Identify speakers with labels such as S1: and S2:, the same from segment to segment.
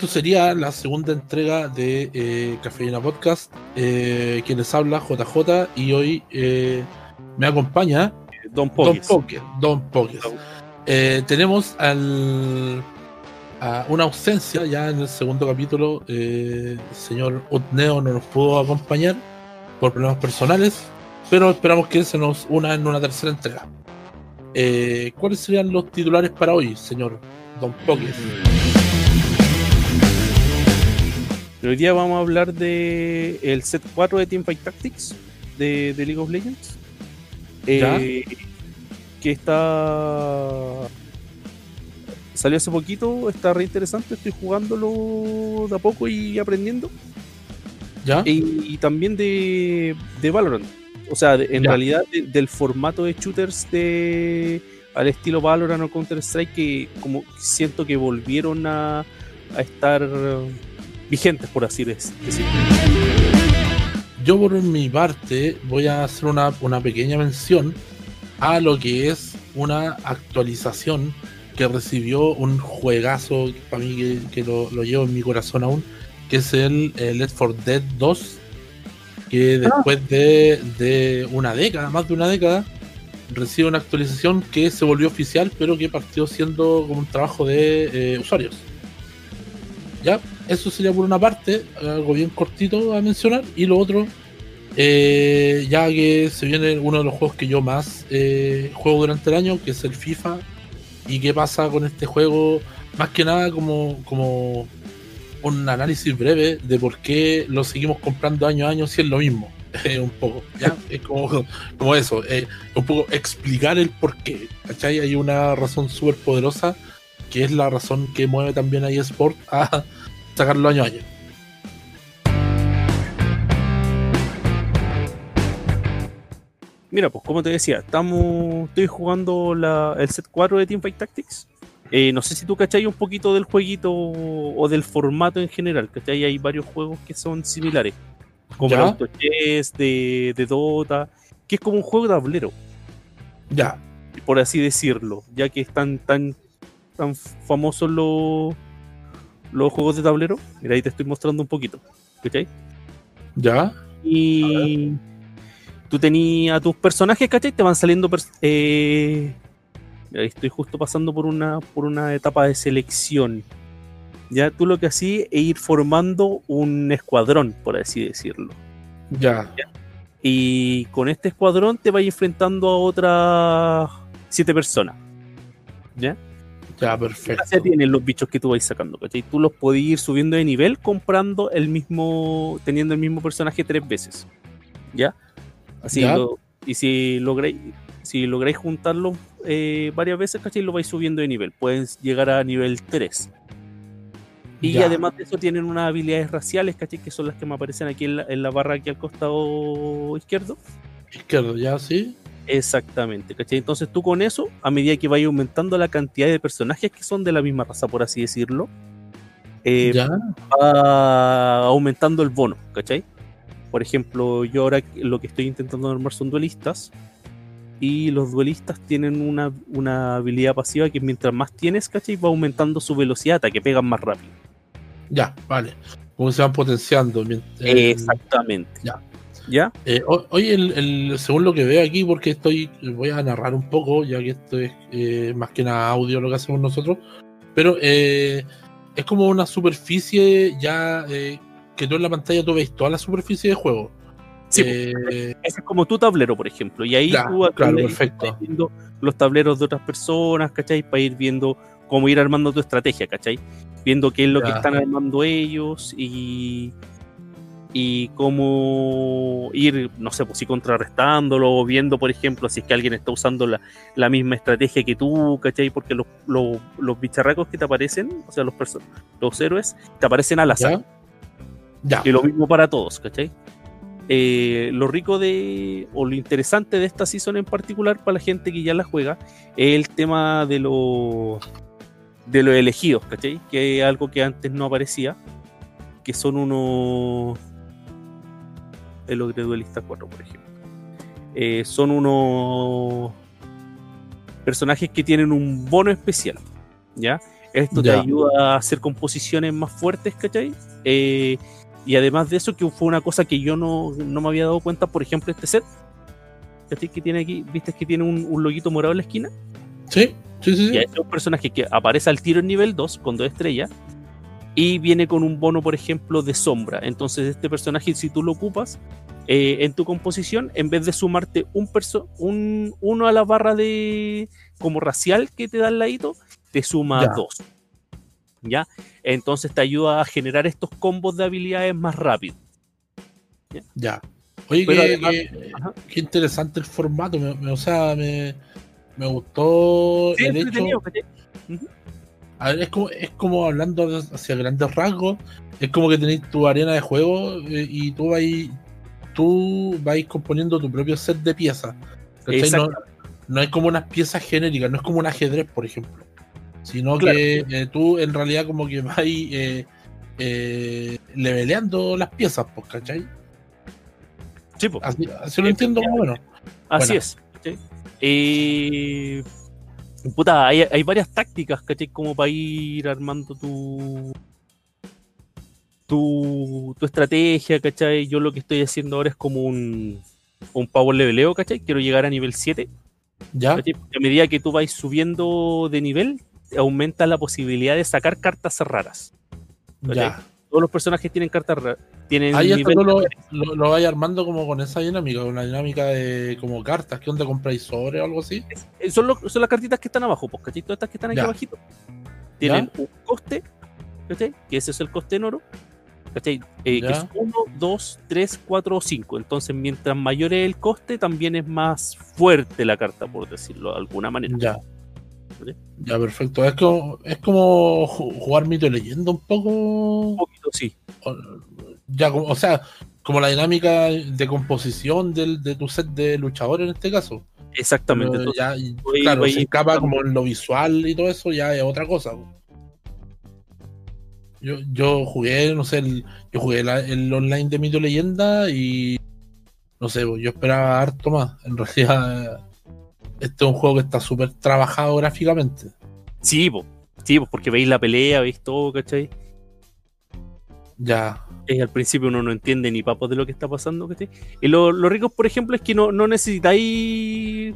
S1: esto sería la segunda entrega de eh, Cafeína Podcast. Eh, quienes habla, JJ, y hoy eh, me acompaña
S2: Don Pokes.
S1: Don Poker. Don Pokes. Eh, tenemos al, a una ausencia ya en el segundo capítulo. eh, el señor Utneo no nos pudo acompañar por problemas personales, pero esperamos que se nos una en una tercera entrega. Eh, ¿Cuáles serían los titulares para hoy, señor Don
S2: Hoy día vamos a hablar de el set 4 de Teamfight Tactics de, de League of Legends. Eh, que está. Salió hace poquito, está re interesante. Estoy jugándolo de a poco y aprendiendo.
S1: ¿Ya?
S2: Y, y también de, de Valorant. O sea, de- en
S1: Ya.
S2: realidad de- del formato de shooters de al estilo Valorant o Counter Strike que como siento que volvieron a, a estar vigentes por así dec- decirlo.
S1: Yo por mi parte voy a hacer una, una pequeña mención a lo que es una actualización que recibió un juegazo para mí que, que lo, lo llevo en mi corazón aún, que es el, el Left 4 Dead 2, que después de, de una década, más de una década, recibe una actualización que se volvió oficial, pero que partió siendo como un trabajo de eh, usuarios. Ya, eso sería por una parte, algo bien cortito a mencionar, y lo otro, eh, ya que se viene uno de los juegos que yo más eh, juego durante el año, que es el FIFA, y qué pasa con este juego, más que nada como, como un análisis breve de por qué lo seguimos comprando año a año si es lo mismo. Eh, un poco. Es como, como eso, un poco explicar el por qué, ¿cachai? Hay una razón súper poderosa que es la razón que mueve también a eSport a sacarlo año a año.
S2: Mira, pues como te decía, estamos estoy jugando la- el set 4 de Teamfight Tactics. Eh, no sé si tú cachai un poquito del jueguito o del formato en general, ¿cachai? Hay varios juegos que son similares, como el
S1: ¿Ya?
S2: Auto Chess de, de Dota, que es como un juego de tablero.
S1: Ya,
S2: por así decirlo, ya que están tan, tan famosos los, los juegos de tablero. Mira, ahí te estoy mostrando un poquito. ¿Cachai?
S1: ya,
S2: Y tú tenías a tus personajes, ¿cachai? Te van saliendo. pers- eh, mira, ahí estoy justo pasando por una, por una etapa de selección. Ya tú lo que hacías es ir formando un escuadrón, por así decirlo.
S1: ya,
S2: Y con este escuadrón te vas enfrentando a otras siete personas. ¿Ya?
S1: Ya,
S2: ¿Qué
S1: perfecto.
S2: gracia tienen los bichos que tú vais sacando? ¿cachai? Tú los podés ir subiendo de nivel comprando el mismo, teniendo el mismo personaje tres veces. ¿Ya? Así
S1: Ya.
S2: lo- y si lográis, si lográis juntarlo eh, varias veces, ¿cachai? Lo vais subiendo de nivel. Pueden llegar a nivel 3. Y
S1: Ya.
S2: además de eso tienen unas habilidades raciales, ¿cachai? Que son las que me aparecen aquí en la, en la barra aquí al costado izquierdo.
S1: Izquierdo, ya, sí.
S2: Exactamente, ¿cachai? Entonces tú con eso, a medida que vayas aumentando la cantidad de personajes que son de la misma raza, por así decirlo, eh,
S1: ya,
S2: va aumentando el bono, ¿cachai? Por ejemplo, yo ahora lo que estoy intentando armar son duelistas. Y los duelistas tienen una, una habilidad pasiva que mientras más tienes, ¿cachai? Va aumentando su velocidad hasta que pegan más rápido.
S1: ya, vale. Como se van potenciando. eh,
S2: Exactamente.
S1: ya.
S2: ¿Ya?
S1: eh, oye, el, el- según lo que veo aquí, porque estoy, voy a narrar un poco, ya que esto es eh, más que nada audio lo que hacemos nosotros, pero eh, es como una superficie ya eh, que tú en la pantalla tú ves toda la superficie de juego.
S2: Sí,
S1: Eh,
S2: Ese es como tu tablero, por ejemplo. Y ahí tú
S1: claro, perfecto.
S2: viendo los tableros de otras personas, ¿cachai? Para ir viendo cómo ir armando tu estrategia, ¿cachai? Viendo qué es lo que
S1: Ya.
S2: están armando ellos y, y cómo ir, no sé, pues si contrarrestándolo o viendo, por ejemplo, si es que alguien está usando la, la misma estrategia que tú, ¿cachai? Porque los, los, los bicharracos que te aparecen, o sea, los, los héroes, te aparecen al azar.
S1: ya, ya,
S2: Y lo mismo para todos, ¿cachai? Eh, lo rico de, o lo interesante de esta season en particular para la gente que ya la juega, es el tema de los de los elegidos, ¿cachai? Que es algo que antes no aparecía, que son unos... El Ogre Duelista 4, por ejemplo. Eh, son unos personajes que tienen un bono especial, ¿ya? Esto
S1: Ya.
S2: te ayuda a hacer composiciones más fuertes, ¿cachai? Eh, y además de eso, que fue una cosa que yo no, no me había dado cuenta, por ejemplo, este set, ¿cachai? Que tiene aquí, ¿viste que tiene un, un loguito morado en la esquina?
S1: Sí, sí, sí.
S2: Y
S1: sí.
S2: hay un personaje que aparece al tiro en nivel 2 con dos estrellas y viene con un bono, por ejemplo, de sombra. Entonces, este personaje, si tú lo ocupas eh, en tu composición, en vez de sumarte un, perso un uno a la barra de como racial que te da al ladito, te suma
S1: Ya.
S2: dos. ¿Ya? Entonces te ayuda a generar estos combos de habilidades más rápido.
S1: Ya. Oye, qué,
S2: además-
S1: qué-
S2: Ajá.
S1: qué interesante el formato. Me, me- o sea, me, me gustó
S2: Sí,
S1: el hecho. A ver, es como, es como hablando hacia grandes rasgos. Es como que tenéis tu arena de juego eh, y tú vais, tú vais componiendo tu propio set de piezas. No, no es como unas piezas genéricas, no es como un ajedrez, por ejemplo. Sino
S2: Claro.
S1: que eh, tú en realidad como que vas eh, eh, leveleando las piezas, pues, ¿cachai?
S2: Sí, po.
S1: Así, así lo entiendo más o menos.
S2: Así
S1: Bueno.
S2: es. ¿cachai? Eh, puta, hay, hay varias tácticas, ¿cachai? Como para ir armando tu, tu, tu estrategia, ¿cachai? Yo lo que estoy haciendo ahora es como un, un power leveleo, ¿cachai? Quiero llegar a nivel 7.
S1: ¿Ya?
S2: ¿cachai? Porque A medida que tú vais subiendo de nivel, aumenta la posibilidad de sacar cartas raras.
S1: Ya.
S2: Todos los personajes tienen cartas. Tienen
S1: Ahí hasta tú lo, lo, lo vais armando como con esa dinámica, con la dinámica de como cartas, ¿qué onda compráis sobre o algo así?
S2: Son, los- son las cartitas que están abajo, pues, ¿cachai? Todas estas que están aquí
S1: Ya.
S2: abajito. Tienen un coste, ¿cachai? Que ese es el coste en oro, ¿cachai? Eh, que es 1, 2, 3, 4 o 5. Entonces, mientras mayor es el coste, también es más fuerte la carta, por decirlo de alguna manera.
S1: Ya.
S2: ¿Vale?
S1: Ya, perfecto. Es como, es como ju- jugar mito y leyenda un poco.
S2: Un poquito, sí.
S1: o- Ya, como- o sea, como la dinámica de composición del, de tu set de luchadores en este caso.
S2: Exactamente. Entonces,
S1: ya,
S2: voy-
S1: claro,
S2: voy
S1: se escapa como en lo visual y todo eso, ya es otra cosa. Yo, yo jugué, no sé, el, yo jugué la- el online de Mito y Leyenda y no sé, yo esperaba harto más. En realidad, este es un juego que está súper trabajado gráficamente.
S2: sí, po. sí, po, porque veis la pelea, veis todo, ¿cachai?
S1: Ya,
S2: Eh, al principio uno no entiende ni papos de lo que está pasando, ¿cachai? Y lo, lo rico, por ejemplo, es que no, no necesitáis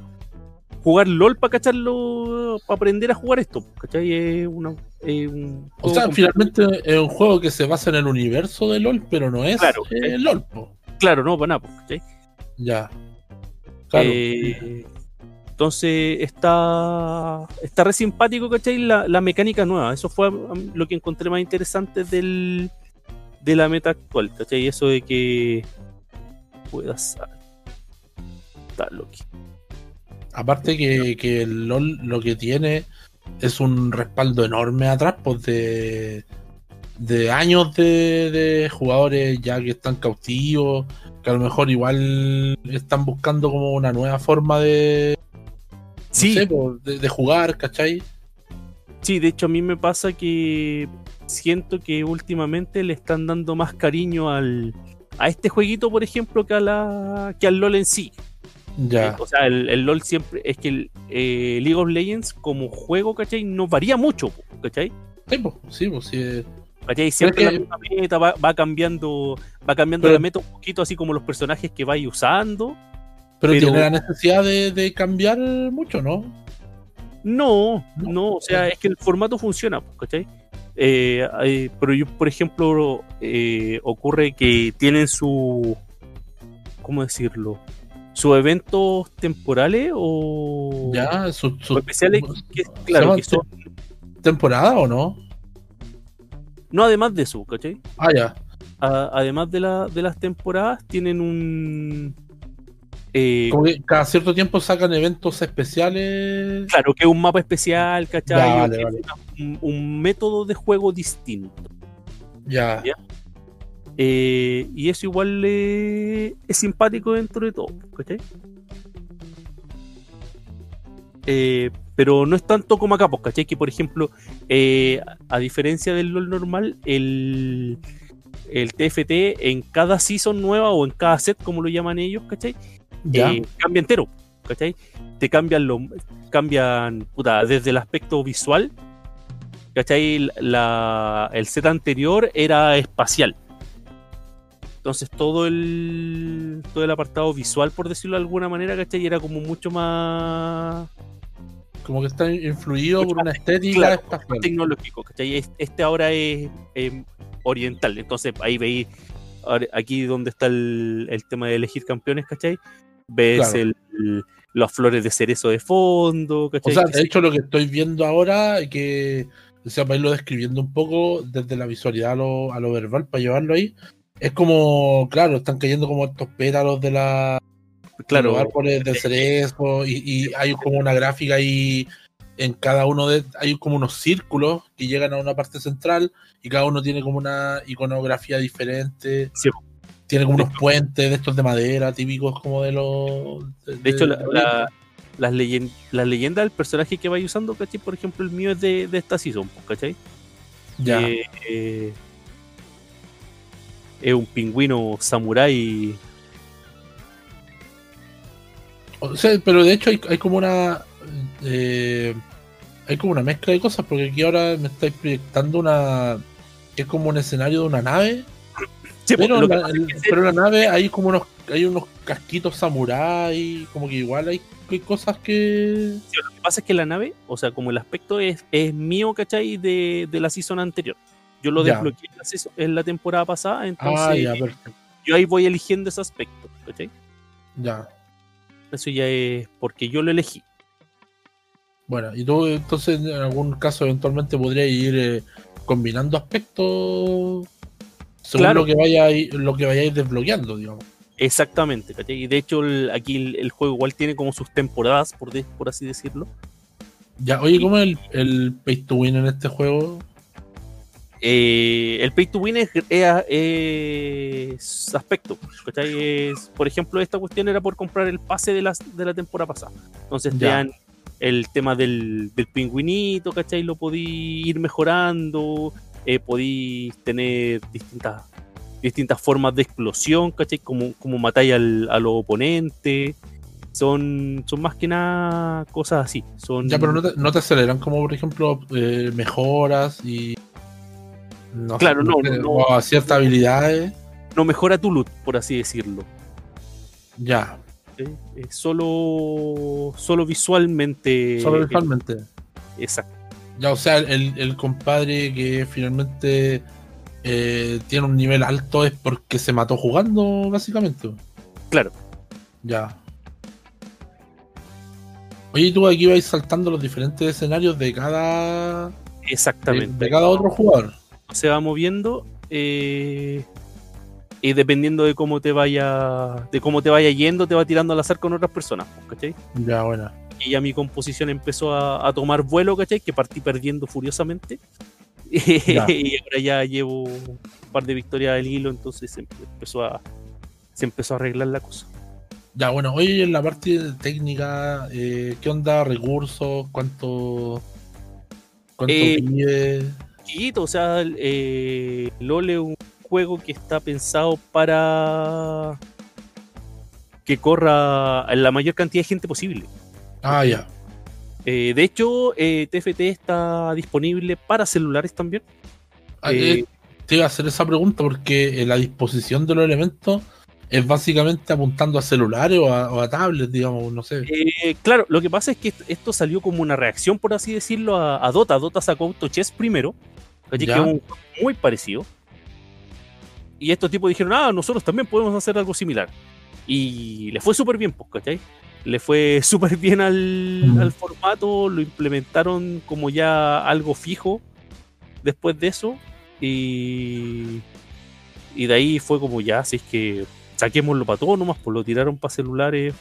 S2: jugar LOL para cacharlo, para aprender a jugar esto, ¿cachai? Es una, es un
S1: O sea, finalmente es un juego que se basa en el universo de LOL, pero no es
S2: Claro.
S1: eh, LOL. po.
S2: Claro, no, para nada, ¿cachai?
S1: Ya. Claro.
S2: Eh, entonces está está re simpático, ¿cachai? La, la mecánica nueva. Eso fue lo que encontré más interesante del, de la meta actual, ¿cachai? Eso de que puedas Está loco.
S1: Aparte que, que el LOL lo que tiene es un respaldo enorme atrás, pues de, de años de, de jugadores ya que están cautivos, que a lo mejor igual están buscando como una nueva forma de,
S2: Sí,
S1: sé, de, de jugar, ¿cachai?
S2: sí, de hecho a mí me pasa que siento que últimamente le están dando más cariño al a este jueguito, por ejemplo, que a la que al LOL en sí.
S1: Ya,
S2: O sea, el, el LOL siempre es que el eh, League of Legends como juego, ¿cachai? No varía mucho, ¿cachai?
S1: sí, pues, sí, pues, sí,
S2: ¿Cachai? Siempre
S1: que-
S2: la misma meta va, va cambiando, va cambiando
S1: Pero-
S2: la meta un poquito así como los personajes que vais usando.
S1: Pero,
S2: pero-
S1: tiene la necesidad de, de cambiar mucho, ¿no?
S2: No,
S1: No.
S2: o sea, es que el formato funciona, po, ¿cachai? Eh, eh, pero yo, por ejemplo, eh, ocurre que tienen su, ¿cómo decirlo? Sus eventos temporales o,
S1: Ya, su, su-
S2: o especiales, que,
S1: ¿se
S2: claro, que son,
S1: temporada o no?
S2: no además de eso, ¿cachai?
S1: Ah, ya.
S2: A- además de, la, de las temporadas, tienen un... eh,
S1: Como que cada cierto tiempo sacan eventos especiales.
S2: claro, que es un mapa especial, ¿cachai?
S1: Ya, vale, vale.
S2: un, un método de juego distinto.
S1: Ya.
S2: Ya. Eh, y eso igual eh, es simpático dentro de todo, ¿cachai? Eh, pero no es tanto como acá, pues, ¿cachai? Que por ejemplo, a diferencia del LOL normal, el, el TFT en cada season nueva o en cada set, como lo llaman ellos, ¿cachai?
S1: Ya.
S2: Eh, cambia entero, ¿cachai? Te cambian lo, cambian puta, desde el aspecto visual, ¿cachai? La, el set anterior era espacial. Entonces todo el todo el apartado visual, por decirlo de alguna manera, ¿cachai? Era como mucho más
S1: como que está influido
S2: Mucho
S1: por una estética
S2: claro,
S1: espacial.
S2: tecnológico, ¿cachai? Es- Este ahora es oriental, entonces ahí veis aquí donde está el, el tema de elegir campeones, ¿cachai? Ves
S1: Claro.
S2: el, el- las flores de cerezo de fondo,
S1: O sea, de hecho, lo que estoy viendo ahora, que, o sea, para irlo describiendo un poco desde la visualidad a lo, a lo verbal, para llevarlo ahí, es como, claro, están cayendo como estos pétalos de la
S2: claro,
S1: los árboles de cerezo y, y hay como una gráfica ahí en cada uno de hay como unos círculos que llegan a una parte central y cada uno tiene como una iconografía diferente
S2: Sí.
S1: Tiene como
S2: De
S1: unos puentes de estos de madera típicos como de los
S2: De hecho, la, la- las, leyen- las leyendas del personaje que vais usando, ¿cachai? Por ejemplo, el mío es de, de esta season, pues, ¿cachai?
S1: ya
S2: Eh, eh, es un pingüino samurái.
S1: O sea, pero de hecho hay, hay como una eh, hay como una mezcla de cosas porque aquí ahora me estáis proyectando una es como un escenario de una nave
S2: Sí, pues,
S1: pero,
S2: lo
S1: la,
S2: pasa es que
S1: pero la nave hay como unos hay unos casquitos samurái como que igual hay, hay cosas que
S2: Sí, lo que pasa es que la nave, o sea, como el aspecto es, es mío, ¿cachai? De, de la season anterior. Yo lo
S1: Ya.
S2: desbloqueé en la, season- en la temporada pasada, entonces
S1: ah ya perfecto
S2: yo ahí voy eligiendo ese aspecto, ¿cachai?
S1: ya
S2: Eso ya es porque yo lo elegí.
S1: bueno y tú entonces en algún caso eventualmente podrías ir eh, combinando aspectos según
S2: Claro.
S1: lo que vayáis lo que vayáis desbloqueando digamos
S2: Exactamente, ¿cachai? Y de hecho el- aquí el, el juego igual tiene como sus temporadas, por, de- por así decirlo.
S1: ya oye cómo es el, el pay to win en este juego
S2: Eh, el pay to win es, es- es aspecto, ¿cachai? Es, por ejemplo, esta cuestión era por comprar el pase de la, de la temporada pasada. Entonces te dan el tema del, del pingüinito, ¿cachai? Lo podí ir mejorando, eh, podí tener distintas, distintas formas de explosión, ¿cachai? Como, como matáis al, a los oponentes. Son, son más que nada cosas así. Son,
S1: Ya, pero no te, no te aceleran como, por ejemplo, eh, mejoras y. No
S2: Claro, no,
S1: sé,
S2: no, no.
S1: o a ciertas habilidades.
S2: no mejora tu loot, por así decirlo.
S1: Ya,
S2: ¿sí? Eh, solo, solo visualmente.
S1: solo
S2: eh,
S1: visualmente.
S2: exacto.
S1: Ya, o sea, el, el compadre que finalmente eh, tiene un nivel alto es porque se mató jugando, básicamente.
S2: Claro.
S1: Ya. Oye, ¿y tú aquí vais saltando los diferentes escenarios de cada. De,
S2: Exactamente.
S1: de cada otro jugador.
S2: Se va moviendo. eh, y dependiendo de cómo te vaya. De cómo te vaya yendo, te va tirando al azar con otras personas. ¿Cachai?
S1: Ya, bueno.
S2: Y ya mi composición empezó a, a tomar vuelo, ¿cachai? Que partí perdiendo furiosamente. Y ahora ya llevo un par de victorias al hilo, entonces se empezó a. Se empezó a arreglar la cosa.
S1: Ya, bueno, hoy en la parte técnica, eh, ¿qué onda? ¿Recursos? ¿Cuánto, cuánto
S2: Eh,
S1: pide?
S2: chiquito, o sea, eh, LOL es un juego que está pensado para que corra la mayor cantidad de gente posible.
S1: Ah, ya.
S2: Eh, de hecho, eh, TFT está disponible para celulares también.
S1: Ah,
S2: Eh,
S1: eh, te iba a hacer esa pregunta porque eh, la disposición de los elementos es básicamente apuntando a celulares o a, o a tablets, digamos, no sé.
S2: Eh, claro, lo que pasa es que est- esto salió como una reacción, por así decirlo, a, a Dota. Dota sacó Auto Chess primero, ¿cachai? que es un juego muy parecido. Y estos tipos dijeron, ah, nosotros también podemos hacer algo similar. Y le fue súper bien, pues, ¿cachai? Le fue súper bien al, al formato, lo implementaron como ya algo fijo después de eso. Y, y de ahí fue como ya, así es que saquémoslo para todo nomás, pues lo tiraron para celulares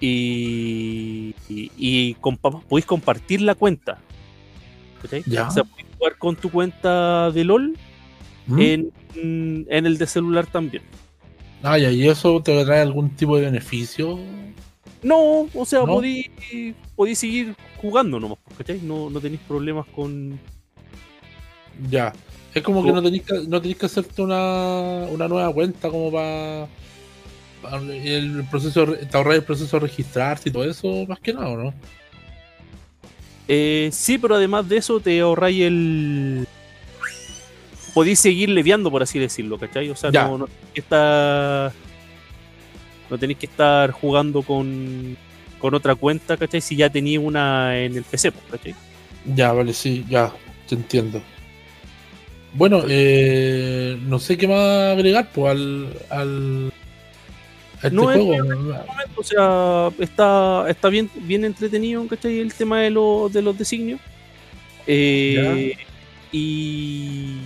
S2: y, y, y compa- podéis compartir la cuenta. ¿cachai?
S1: Ya.
S2: O sea, podéis jugar con tu cuenta de LOL
S1: ¿Mm?
S2: en, en el de celular también.
S1: Ah, ya, ¿y eso te trae algún tipo de beneficio?
S2: No, o sea,
S1: ¿No?
S2: podéis, podéis seguir jugando nomás, ¿cachai? No, no tenéis problemas con...
S1: Ya. Es como que no tenéis que, no tenéis que hacerte una, una nueva cuenta como para el proceso, te ahorras el proceso de registrarse y todo eso, más que nada, ¿o ¿no?
S2: Eh, sí, pero además de eso te ahorráis el. Podéis seguir leviando, por así decirlo, ¿cachai? O sea,
S1: Ya.
S2: no, no tenéis que estar. No tenéis que estar jugando con, con otra cuenta, ¿cachai? Si ya tenéis una en el PC, pues, ¿cachai?
S1: Ya, vale, sí, ya, te entiendo. Bueno, eh, no sé qué más agregar pues, al, al a este
S2: No, es
S1: juego.
S2: O sea, está, está bien, bien entretenido, ¿cachai? El tema de, los de los designios. Eh, y.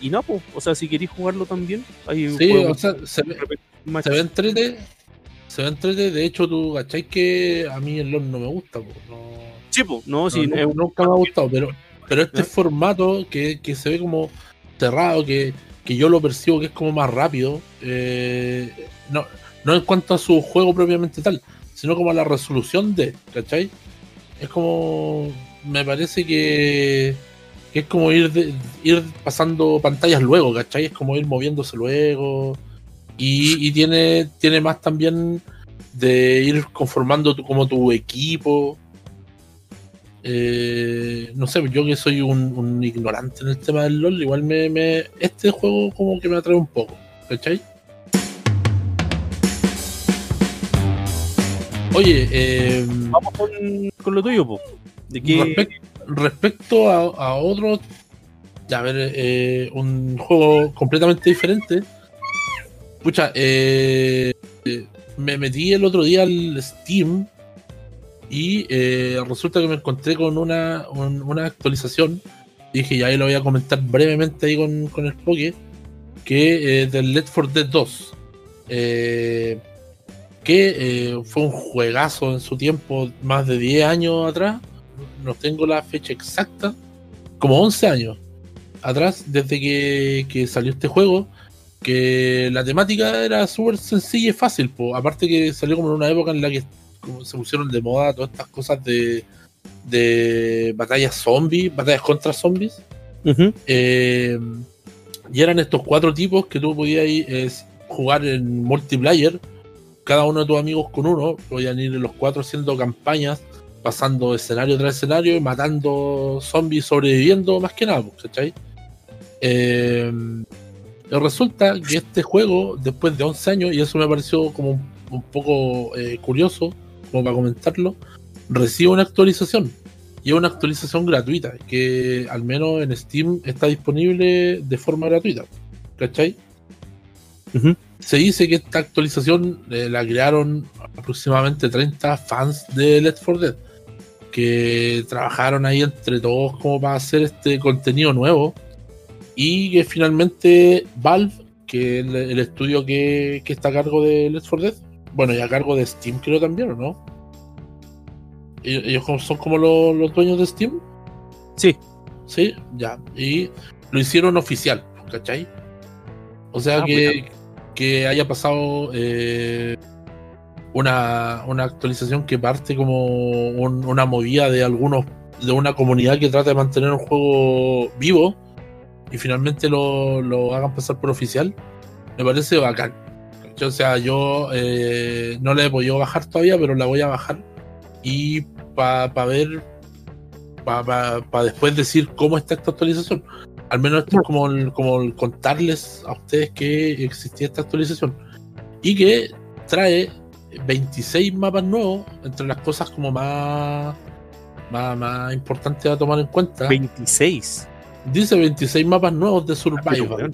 S2: Y no, pues, o sea, si queréis jugarlo también, hay
S1: Sí, o sea, se ve, se ve entrete, se ve entrete, de hecho tú, ¿cachai? Que a mí el LoL no me gusta, pues, no,
S2: Sí, pues, no,
S1: no,
S2: sí,
S1: no- nunca me ha gustado, pero, pero este
S2: ¿Ya?
S1: formato que, que se ve como cerrado, que, que yo lo percibo que es como más rápido, eh, no, no en cuanto a su juego propiamente tal, sino como a la resolución de, ¿cachai? Es como, me parece que, que es como ir, de- ir pasando pantallas luego, ¿cachai? Es como ir moviéndose luego. Y, y tiene, tiene más también de ir conformando tu- como tu equipo. Eh, no sé, yo que soy un, un ignorante en el tema del LOL, igual me, me- este juego como que me atrae un poco, ¿cachai? Oye, eh,
S2: Vamos con, con lo tuyo, pues. De
S1: respec- respecto a, a otro, ya, a ver, eh, un juego completamente diferente. Pucha, eh, eh, me metí el otro día al Steam y resulta que me encontré con una, un- una actualización. Dije, ya ahí lo voy a comentar brevemente ahí con, con el Poké, que del Left 4 Dead 2. Eh, que fue un juegazo en su tiempo, más de 10 años atrás. No tengo la fecha exacta, como 11 años atrás, desde que, que salió este juego. Que la temática era súper sencilla y fácil, po. aparte que salió como en una época en la que como se pusieron de moda todas estas cosas de, de batallas zombies, batallas contra zombies. Eh, y eran estos cuatro tipos que tú podías eh, jugar en multiplayer, cada uno de tus amigos con uno, podían ir los cuatro haciendo campañas, pasando escenario tras escenario y matando zombies, sobreviviendo más que nada, ¿cachai? Eh, resulta que este juego, después de 11 años, y eso me pareció como un, un poco eh, curioso, como para comentarlo, recibe una actualización y es una actualización gratuita, que al menos en Steam está disponible de forma gratuita. ¿Cachai?
S2: Ujú.
S1: Se dice que esta actualización eh, la crearon aproximadamente 30 fans de Left 4 Dead, que trabajaron ahí entre todos como para hacer este contenido nuevo, y que finalmente Valve, que es el, el estudio que, que está a cargo de Left 4 Dead, bueno, y a cargo de Steam creo también, ¿o no? Ellos son como los, los dueños de Steam.
S2: Sí,
S1: Sí, ya. Y lo hicieron oficial, ¿cachai? O sea
S2: Ah,
S1: que, que haya pasado eh, una, una actualización que parte como un- una movida de algunos, de una comunidad que trata de mantener un juego vivo y finalmente lo, lo hagan pasar por oficial, me parece bacán. O sea, yo eh, no la he podido bajar todavía, pero la voy a bajar y para ver para después decir cómo está esta actualización. Al menos esto es como el, como el contarles a ustedes que existía esta actualización. Y que trae 26 mapas nuevos, entre las cosas como más, más, más importantes a tomar en cuenta.
S2: 26.
S1: Dice 26 mapas nuevos de
S2: Ah,
S1: Survival.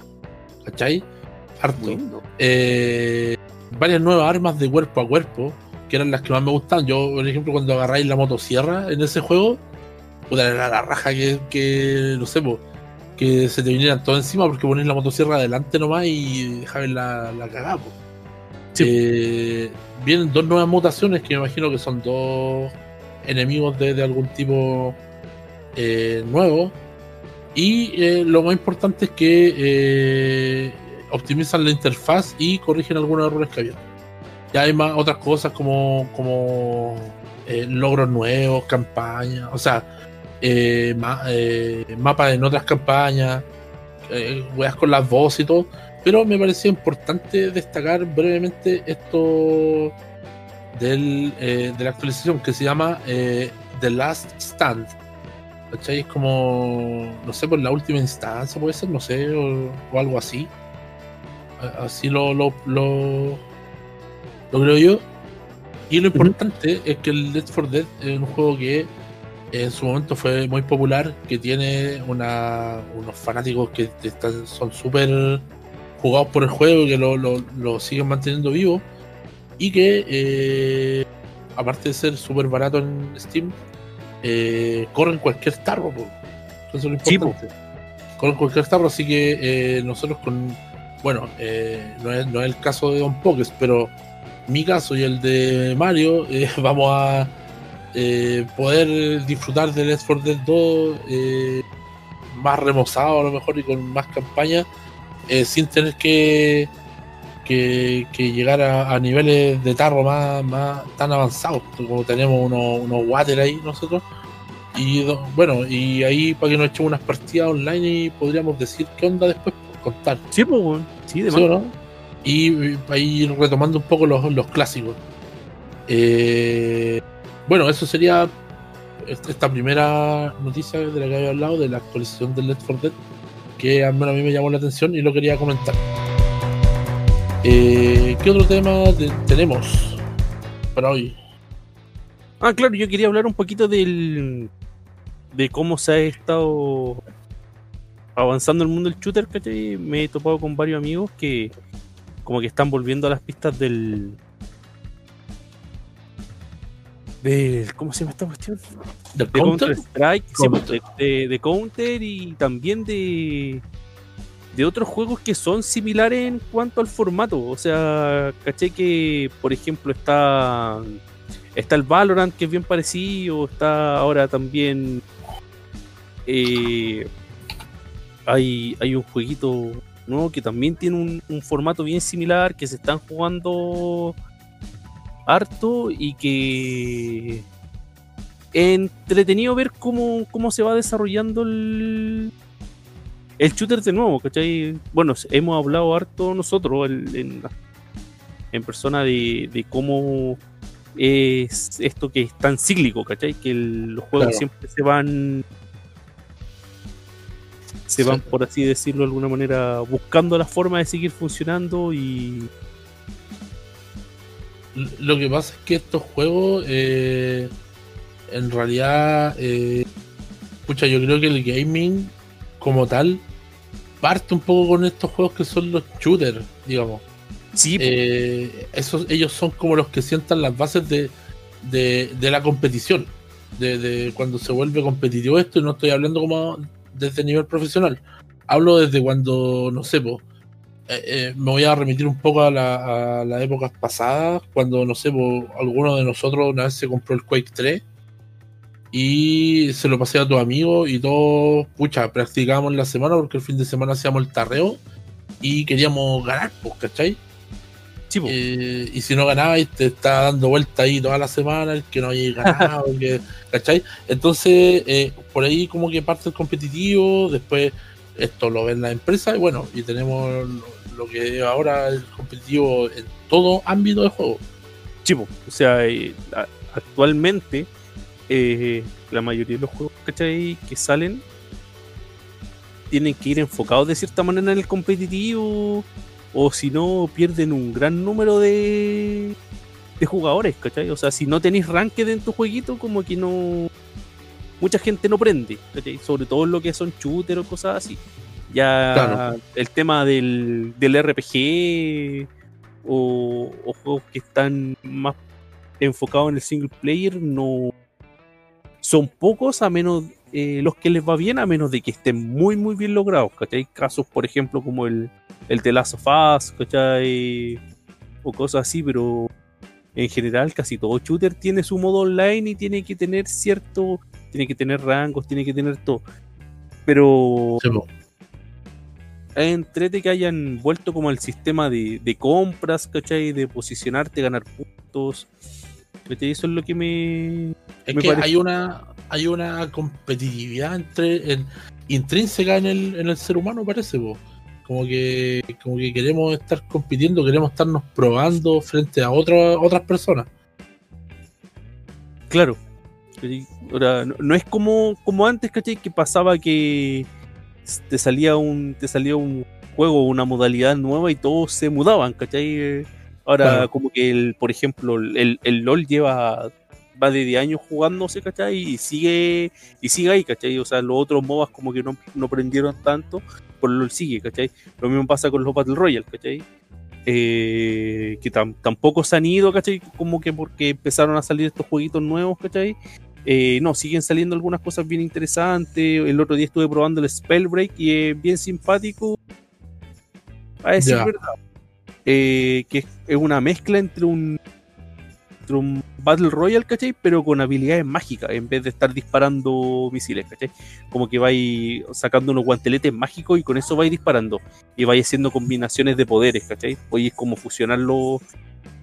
S1: ¿Cachai? Harto. Eh, varias nuevas armas de cuerpo a cuerpo, que eran las que más me gustan. Yo, por ejemplo, cuando agarráis la motosierra en ese juego, puta, era la raja que, que no sé, po, que se te vinieran todo encima porque ponéis la motosierra adelante nomás y dejabais la, la cagada. po.
S2: Sí.
S1: Eh, vienen dos nuevas mutaciones que me imagino que son dos enemigos de, de algún tipo eh, nuevo. Y eh, lo más importante es que optimizan la interfaz y corrigen algunos errores que había. Ya hay más otras cosas como, como logros nuevos, campañas, o sea, ma- mapas en otras campañas, weas con las voces y todo. Pero me parecía importante destacar brevemente esto del, eh, de la actualización que se llama eh, The Last Stand. ¿Cachai? Es como, no sé, por la última instancia puede ser, no sé, o, algo así. Así lo, lo, lo, creo yo. Y lo importante es que el Dead for Dead es un juego que en su momento fue muy popular, que tiene una, unos fanáticos que están, son súper jugados por el juego y que lo, lo, siguen manteniendo vivo. Y que, eh, aparte de ser súper barato en Steam, eh, corren cualquier tarro. Eso es lo importante. corren cualquier tarro, así que eh, nosotros con. Bueno, eh, no, es, no, es, el caso de Don Pokes, pero mi caso y el de Mario, vamos a poder disfrutar del Left 4 Dead 2 más remozado a lo mejor y con más campaña, sin tener que que, llegar a, niveles de tarro más, más tan avanzados, como tenemos unos, unos water ahí nosotros. Y bueno, y ahí para que nos echemos unas partidas online y podríamos decir qué onda después, contar.
S2: Sí, pues, sí, de
S1: Y para ir retomando un poco los, los clásicos. Eh, bueno, eso sería esta primera noticia de la que había hablado, de la actualización del Left 4 Dead, que al menos a mí me llamó la atención y lo quería comentar. Eh, ¿Qué otro tema tenemos para hoy?
S2: Ah, claro, yo quería hablar un poquito del de cómo se ha estado avanzando el mundo del shooter, ¿cachai? Me he topado con varios amigos que como que están volviendo a las pistas del del ¿cómo se llama esta cuestión?
S1: de Counter
S2: Strike, pues, de, de Counter y también de de otros juegos que son similares en cuanto al formato. O sea, caché que, por ejemplo, está, está el Valorant, que es bien parecido, está ahora también... Eh, hay, hay un jueguito ¿no? que también tiene un, un, formato bien similar, que se están jugando harto y que entretenido ver cómo, cómo se va desarrollando el, el shooter de nuevo, ¿cachai? Bueno, hemos hablado harto nosotros en, persona de, cómo es esto que es tan cíclico, ¿cachai? Que los juegos siempre se van se van, por así decirlo de alguna manera, buscando la forma de seguir funcionando y...
S1: Lo que pasa es que estos juegos, eh, en realidad, eh, pucha, yo creo que el gaming como tal parte un poco con estos juegos que son los shooters, digamos.
S2: Sí.
S1: Eh, esos, ellos son como los que sientan las bases de, de, la competición. De, cuando se vuelve competitivo esto, y no estoy hablando como desde nivel profesional. Hablo desde cuando, no sé, pues, me voy a remitir un poco a, la, las épocas pasadas, cuando, no sé, alguno de nosotros una vez se compró el Quake 3 y se lo pasé a tu amigo y todos, pucha, practicábamos la semana porque el fin de semana hacíamos el tarreo y queríamos ganar, pues, ¿cachai?
S2: Sí,
S1: eh, y si no ganabais, te está dando vuelta ahí toda la semana el que no hayáis ganado, ¿cachai? Entonces, eh, por ahí como que parte el competitivo, después esto lo ven la empresa y bueno, y tenemos lo que ahora el competitivo en todo ámbito de juego.
S2: Chivo, o sea, eh, actualmente eh, la mayoría de los juegos ¿cachai? que salen tienen que ir enfocados de cierta manera en el competitivo o si no pierden un gran número de, jugadores, ¿cachai? O sea, si no tenéis ranked en tu jueguito, como que no... Mucha gente no prende, ¿cachai? Sobre todo lo que son shooters o cosas así. Ya el tema del, del RPG o, o, juegos que están más enfocados en el single player no, son pocos a menos eh, los que les va bien, a menos de que estén muy, muy bien logrados. ¿cachai? Casos, por ejemplo, como el, el The Last of Us, ¿cachai? O cosas así, pero en general casi todo shooter tiene su modo online y tiene que tener cierto, tiene que tener rangos, tiene que tener todo. Pero sí, entrete que hayan vuelto como al sistema de, de compras, ¿cachai? De posicionarte, ganar puntos. Eso es lo que me.
S1: Es que hay una, hay una competitividad entre, intrínseca en el, en el ser humano, parece, como que, como que queremos estar compitiendo, queremos estarnos probando frente a otras otras personas.
S2: Claro. Ahora, no, es como, como antes, ¿cachai? Que pasaba que te salía un, te salía un juego, una modalidad nueva y todos se mudaban, ¿cachai? Ahora, como que, el, por ejemplo, el, el LOL lleva va de 10 años jugándose, ¿cachai? Y sigue, y sigue ahí, ¿cachai? O sea, los otros MOBAs como que no, no prendieron tanto, por LOL sigue, ¿cachai? Lo mismo pasa con los Battle Royale, ¿cachai? Eh, que tampoco se han ido, ¿cachai? Como que porque empezaron a salir estos jueguitos nuevos, ¿cachai? Eh, no, siguen saliendo algunas cosas bien interesantes. El otro día estuve probando el Spellbreak y es bien simpático. A decir verdad. Eh, que es una mezcla entre un un Battle Royale, ¿cachai? Pero con habilidades mágicas, en vez de estar disparando misiles, ¿cachai? Como que vais sacando unos guanteletes mágicos y con eso vais disparando. Y vais haciendo combinaciones de poderes, ¿cachai? Hoy es como fusionar los,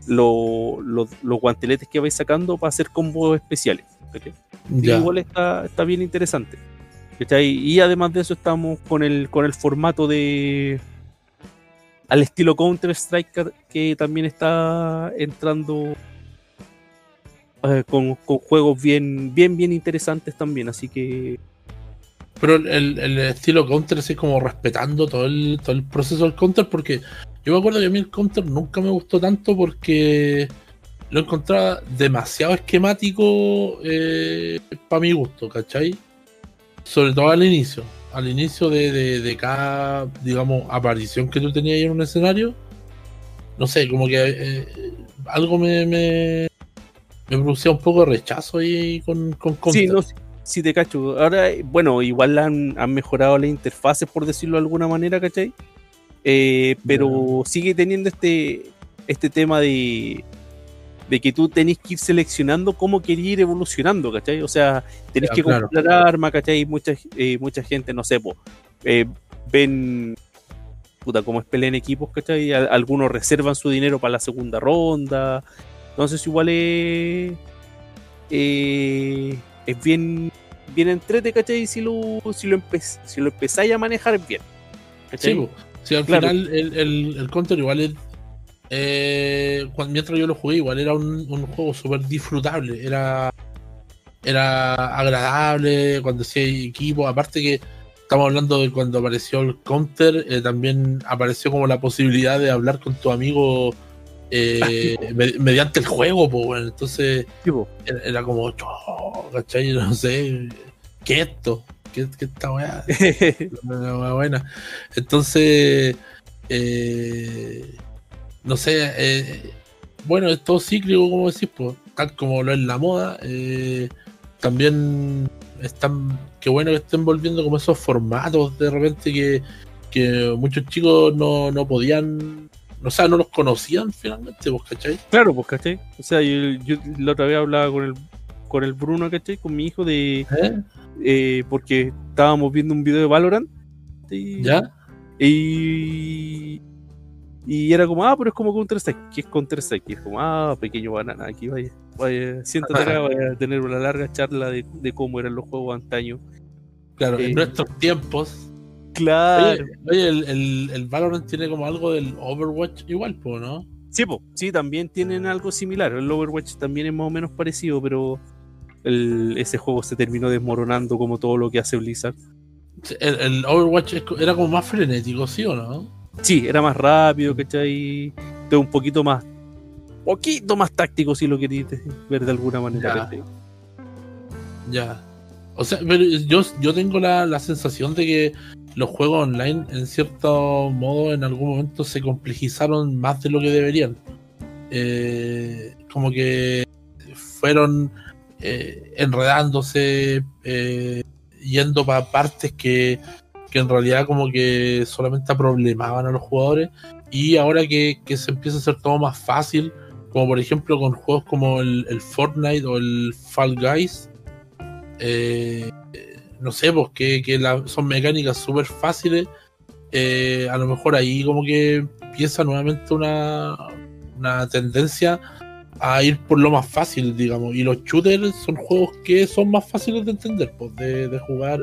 S2: los, guanteletes que vais sacando para hacer combos especiales, ¿cachai? Igual está, está bien interesante. ¿cachai? Y además de eso estamos con el, con el formato de al estilo Counter Strike que también está entrando eh, con, juegos bien, bien, bien interesantes también, así que.
S1: Pero el, estilo counter es como respetando todo el, todo el proceso del counter, porque yo me acuerdo que a mí el counter nunca me gustó tanto porque lo encontraba demasiado esquemático eh, para mi gusto, ¿cachai? Sobre todo al inicio. Al inicio de, cada, digamos, aparición que tú tenías ahí en un escenario. No sé, como que eh, algo me, me producía un poco de rechazo ahí con, con
S2: Sí, no, sí, te cacho. Ahora, bueno, igual han, han mejorado las interfaces, por decirlo de alguna manera, ¿cachai? Eh, pero sigue teniendo este, este tema de, de que tú tenés que ir seleccionando cómo querer ir evolucionando, ¿cachai? O sea, tenés que comprar arma, ¿cachai? Mucha, eh, mucha gente, no sé, eh, ven puta, como es pelea en equipos, ¿cachai? Algunos reservan su dinero para la segunda ronda, entonces igual es, eh, es bien, bien entrete, ¿cachai? Si lo, si lo, si lo empezáis a manejar bien.
S1: ¿cachai? Sí, al final el, el, el, counter igual es, eh, cuando, mientras yo lo jugué, igual era un, un juego súper disfrutable. Era, era agradable cuando hacía equipo. Aparte que estamos hablando de cuando apareció el counter, eh, también apareció como la posibilidad de hablar con tu amigo eh, mediante el juego, pues, bueno, entonces era, como, oh, ¿cachai? No sé, ¿qué esto? ¿Qué, qué esta weá? Buena. Entonces, eh, no sé, eh, bueno, es todo cíclico, como decís, pues, tal como lo es la moda. Eh, también están, qué bueno que estén volviendo como esos formatos de repente que, que muchos chicos no, no podían o sea, no los conocían finalmente, ¿vos cachai?
S2: Claro, pues cachai. O sea, yo, la otra vez hablaba con el, con el Bruno, ¿cachai? Con mi hijo de... ¿Eh? Eh, porque estábamos viendo un video de Valorant.
S1: ¿Ya?
S2: Y... Y era como, ah, pero es como Counter Strike. ¿Qué es Counter Strike? Y es como, ah, pequeño banana, aquí vaya. Vaya, siéntate acá, vaya a tener una larga charla de, de cómo eran los juegos antaño.
S1: Claro, en eh, nuestros tiempos
S2: Claro.
S1: Oye, el, el, Valorant tiene como algo del Overwatch igual, ¿no?
S2: Sí, po, sí, también tienen algo similar. El Overwatch también es más o menos parecido, pero el, ese juego se terminó desmoronando como todo lo que hace Blizzard.
S1: El, Overwatch era como más frenético, ¿sí o no?
S2: Sí, era más rápido, ¿cachai? un poquito más. Poquito más táctico, si lo queréis ver de alguna manera.
S1: Ya. ya. O sea, pero yo, yo tengo la, la sensación de que los juegos online en cierto modo en algún momento se complejizaron más de lo que deberían. Eh, como que fueron eh, enredándose, eh, yendo para partes que, en realidad como que solamente problemaban a los jugadores y ahora que, se empieza a hacer todo más fácil, como por ejemplo con juegos como el, Fortnite o el Fall Guys, eh, no sé, pues que, son mecánicas súper fáciles, eh, a lo mejor ahí como que empieza nuevamente una, una tendencia a ir por lo más fácil, digamos. Y los shooters son juegos que son más fáciles de entender, pues de, jugar.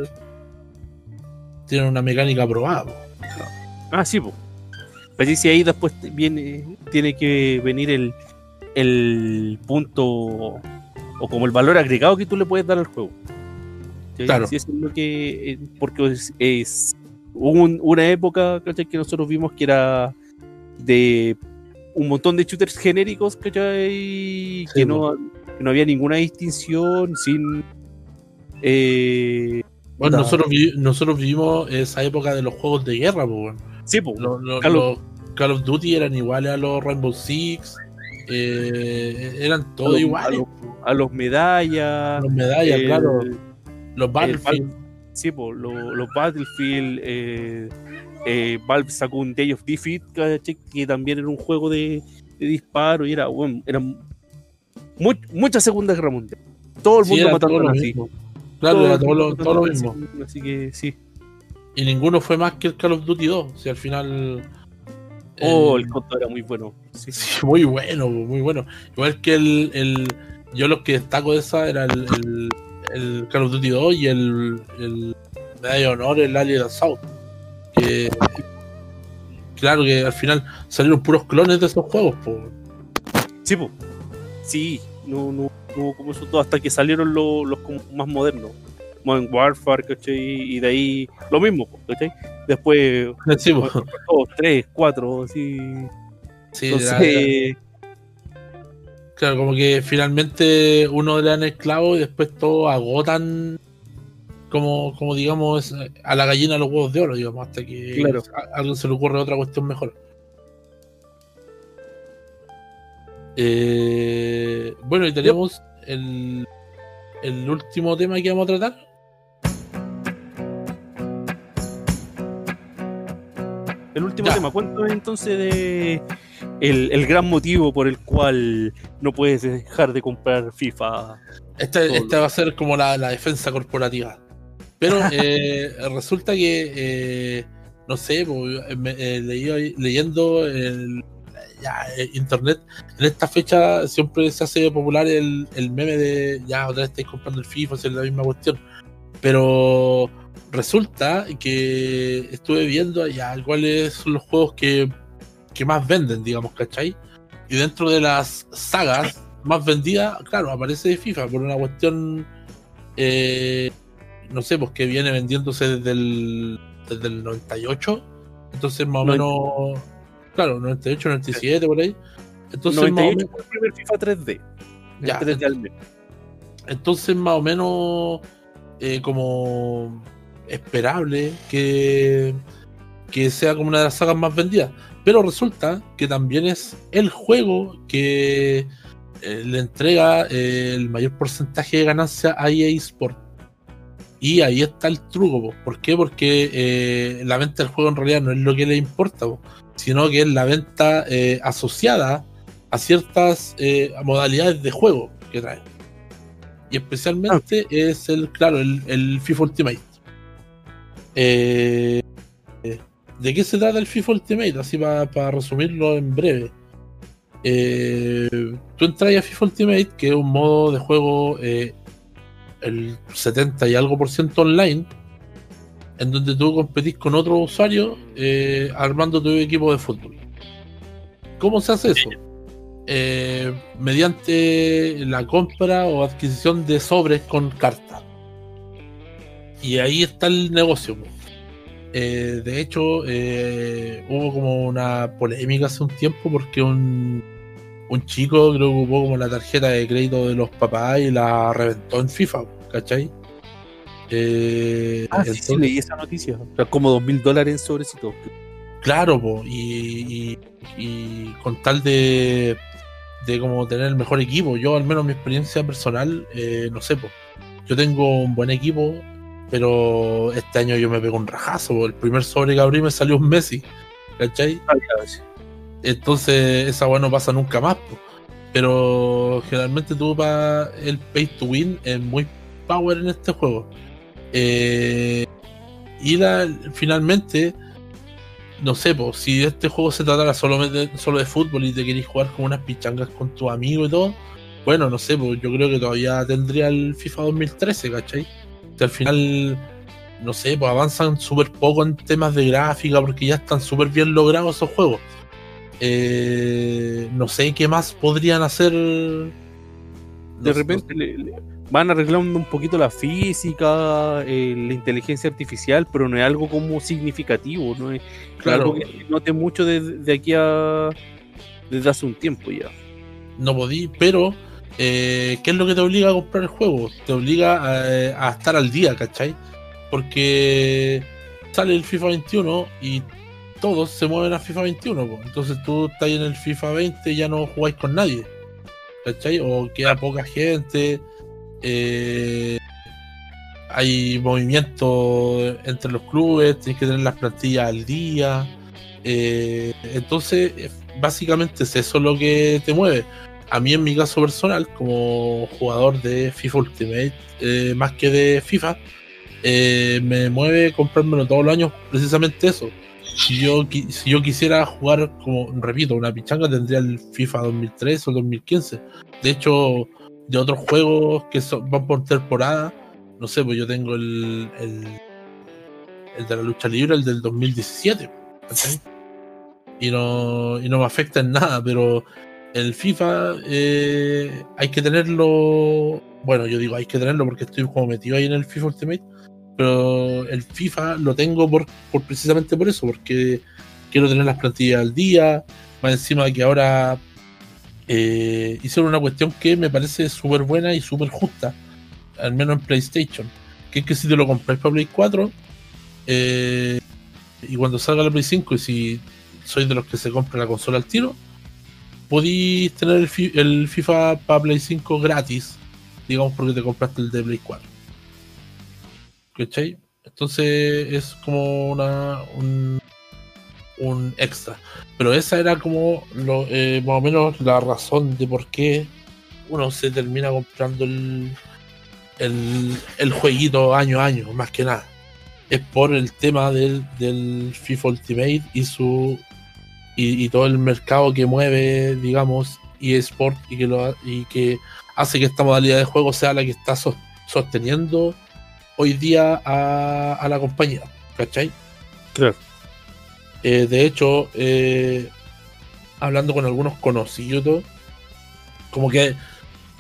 S1: Tienen una mecánica probada.
S2: Ah, sí, pues. Pero si ahí después viene, tiene que venir el, el punto o como el valor agregado que tú le puedes dar al juego. ¿Sí?
S1: Claro.
S2: Sí, eso es lo que. eh, Porque es, un- una época ¿cachai? que nosotros vimos que era de un montón de shooters genéricos, ¿cachai? que, no, que no había ninguna distinción, sin. Eh,
S1: Bueno, nosotros, vi- nosotros vivimos esa época de los juegos de guerra, pues.
S2: Sí, po,
S1: Los, los-
S2: Call of-
S1: los Call of Duty eran iguales a los Rainbow Six, eh, eran
S2: a
S1: todos
S2: los-
S1: iguales.
S2: A los, a los medallas.
S1: Los medallas,
S2: el-
S1: claro. Los
S2: el
S1: Battlefield.
S2: Sí, po, lo- los Battlefield. Eh, eh, Valve sacó un Day of Defeat, que también era un juego de, de disparo y era, bueno, era mu- mucha Segunda Guerra Mundial. Todo el
S1: Sí,
S2: mundo
S1: era
S2: matando así.
S1: mismo. Claro, era todo lo, todo lo mismo.
S2: Así que sí.
S1: Y ninguno fue más que el Call of Duty 2. Si al final.
S2: Oh,
S1: el-
S2: el conto era muy bueno. Sí.
S1: Sí, muy bueno, muy bueno. Igual que el, el- yo lo que destaco de esa era el, el, el Call of Duty 2 y el, el Medalla de Honor, el Alien Assault. Que claro que al final salieron puros clones de esos juegos, po.
S2: Sí, po. Sí, no, no, no hubo como esos dos hasta que salieron los, los como más modernos. Modern Warfare, ¿cachai? Y de ahí lo mismo, ¿cachai? Después,
S1: Sí,
S2: dos, tres, cuatro, así.
S1: Sí,
S2: Entonces,
S1: claro, como que finalmente uno le dan esclavo y después todos agotan como, como digamos a la gallina los huevos de oro, digamos, hasta que
S2: Claro.
S1: a alguien se le ocurre otra cuestión mejor. Eh, bueno, y tenemos el, el último tema que vamos a tratar.
S2: el último
S1: Ya.
S2: tema, cuéntame entonces de el, el gran motivo por el cual no puedes dejar de comprar FIFA.
S1: Esta, esta va a ser como la, la defensa corporativa. Pero eh, resulta que, eh, no sé, pues, me- eh, leí- leyendo el, ya, eh, internet, en esta fecha siempre se hace popular el, el meme de ya otra vez estáis comprando el FIFA, es la misma cuestión. Pero resulta que estuve viendo ya cuáles son los juegos que, que más venden, digamos, ¿cachai? Y dentro de las sagas más vendidas, claro, aparece FIFA por una cuestión, eh, no sé, pues que viene vendiéndose desde el, desde el 98, entonces más o menos, claro, 98, 97, por ahí. Entonces, más o
S2: 98
S1: menos-
S2: fue el primer FIFA 3D. el
S1: Ya,
S2: 3D al menos.
S1: entonces más o menos eh, como esperable que, que sea como una de las sagas más vendidas. Pero resulta que también es el juego que eh, le entrega eh, el mayor porcentaje de ganancia a EA Sport. Y ahí está el truco, po. ¿por qué? Porque eh, la venta del juego en realidad no es lo que le importa, po, sino que es la venta eh, asociada a ciertas eh, modalidades de juego que trae. Y especialmente es el, claro, el, el FIFA Ultimate. Eh, ¿De qué se trata el FIFA Ultimate? Así para resumirlo en breve. Eh, tú entras a FIFA Ultimate, que es un modo de juego el 70 y algo por ciento online, en donde tú competís con otro usuario eh, armando tu equipo de fútbol. ¿Cómo se hace eso? Eh, mediante la compra o adquisición de sobres con cartas. Y ahí está el negocio. Eh, de hecho, hubo como una polémica hace un tiempo porque un, un chico creo que ocupó como la tarjeta de crédito de los papás y la reventó en FIFA, ¿cachai? Eh,
S2: Ah, sí, sí, leí esa noticia. O sea, como dos mil dólares en sobrecito.
S1: Claro, po, y, y- y con tal de, de como tener el mejor equipo, yo al menos mi experiencia personal, eh, no sé, po, yo tengo un buen equipo, pero este año yo me pego un rajazo, po, el primer sobre que abrí me salió un Messi, ¿cachai? Entonces esa weá no pasa nunca más, po. pero generalmente tú para el pay to win es muy power en este juego. Eh, y la, finalmente no sé, pues, si este juego se tratara solo de, solo de fútbol y te querés jugar con unas pichangas con tus amigos y todo, bueno, no sé, pues yo creo que todavía tendría el FIFA 2013, ¿cachai? Que al final, no sé, pues avanzan súper poco en temas de gráfica porque ya están súper bien logrados esos juegos. Eh, no sé qué más podrían hacer
S2: de repente van arreglando un poquito la física, eh, la inteligencia artificial, pero no es algo como significativo, no es algo que note mucho de, aquí a desde hace un tiempo ya.
S1: No podí, pero eh, ¿qué es lo que te obliga a comprar el juego? Te obliga a, a estar al día, ¿cachai? Porque sale el FIFA 21 y todos se mueven a FIFA 21, entonces tú estás en el FIFA 20 y ya no jugáis con nadie, ¿cachai? O queda poca gente, eh, hay movimiento entre los clubes, tienes que tener las plantillas al día, eh, entonces básicamente es eso lo que te mueve. A mí en mi caso personal, como jugador de FIFA Ultimate, eh, más que de FIFA, me mueve comprármelo todos los años precisamente eso si yo, si yo quisiera jugar, como repito, una pichanga, tendría el FIFA 2003 o 2015. De hecho, de otros juegos que van por temporada, no sé, pues yo tengo el, el, el de la lucha libre, el del 2017. Y no, y no me afecta en nada, pero el FIFA eh, hay que tenerlo. Bueno, yo digo hay que tenerlo porque estoy como metido ahí en el FIFA Ultimate pero el FIFA lo tengo por, precisamente por eso, porque quiero tener las plantillas al día, más encima de que ahora eh, hicieron una cuestión que me parece súper buena y súper justa, al menos en PlayStation, que es que si te lo compras para Play 4, eh, y cuando salga la Play 5, y si sois de los que se compra la consola al tiro, podéis tener el, el FIFA para Play 5 gratis, digamos porque te compraste el de Play 4. ¿Cachai? Entonces es como una un, extra. Pero esa era como lo, eh, más o menos la razón de por qué uno se termina comprando el, el, jueguito año a año, más que nada. Es por el tema del, del FIFA Ultimate y su y, todo el mercado que mueve, digamos, y Sport y que lo y que hace que esta modalidad de juego sea la que está sosteniendo hoy día a, la compañía, ¿cachai?
S2: Claro.
S1: Eh, de hecho, eh, hablando con algunos conocidos, como que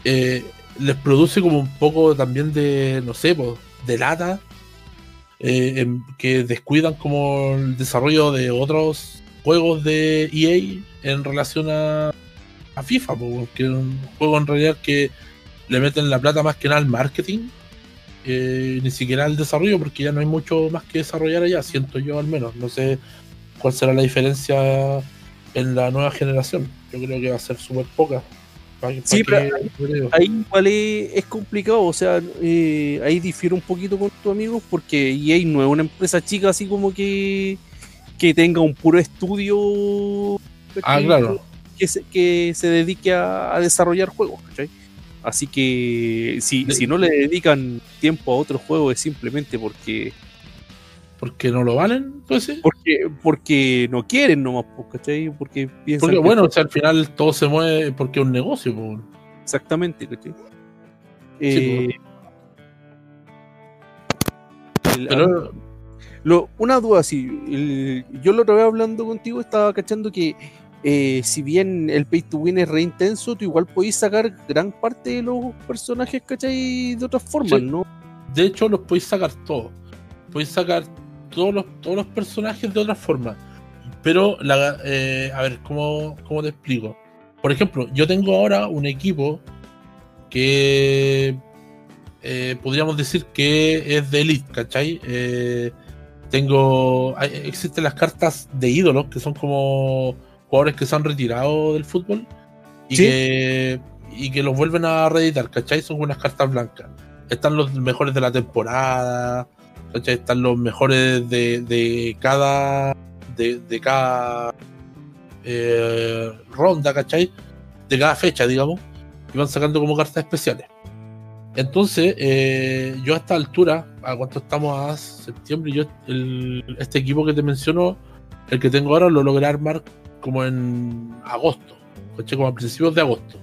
S1: eh, les produce como un poco también de, no sé, pues, de lata, que descuidan como el desarrollo de otros juegos de EA en relación a, a FIFA, porque es un juego en realidad que le meten la plata más que nada al marketing eh, ni siquiera el desarrollo, porque ya no hay mucho más que desarrollar allá, siento yo al menos. No sé cuál será la diferencia en la nueva generación. Yo creo que va a ser súper poca.
S2: sí, pero ahí, igual es, complicado, o sea, eh, ahí difiere un poquito con tu amigo, porque EA no es una empresa chica así como que, que tenga un puro estudio
S1: ah, claro.
S2: que, se, que se dedique a, a desarrollar juegos, ¿cachai? Así que si, si no le dedican tiempo a otro juego es simplemente porque.
S1: ¿Porque no lo valen?
S2: Porque, porque no quieren nomás, pues, ¿cachai? Porque
S1: piensan. Porque bueno, o sea, al final todo se mueve porque es un negocio, pues.
S2: Exactamente, ¿cachai? Eh, Pero... una duda, sí. yo lo otra vez hablando contigo estaba cachando que eh, si bien el pay to win es re intenso, tú igual podéis sacar gran parte de los personajes, ¿cachai? De otras formas, ¿no?
S1: De hecho, los podéis sacar todos. Podéis sacar todos los, todos los personajes de otra forma. Pero, la, eh, a ver, ¿cómo, ¿cómo te explico? Por ejemplo, yo tengo ahora un equipo que eh, podríamos decir que es de elite, ¿cachai? tengo. existen las cartas de ídolos que son como jugadores que se han retirado del fútbol y, que, y que los vuelven a reeditar, ¿cachai? Son unas cartas blancas. Están los mejores de la temporada, ¿cachai? Están los mejores de, de cada de, cada eh, ronda, ¿cachai? De cada fecha, digamos. Y van sacando como cartas especiales. Entonces, eh, yo a esta altura, a cuánto estamos a septiembre, yo este equipo que te menciono, el que tengo ahora, lo logré armar como en agosto, como a principios de agosto.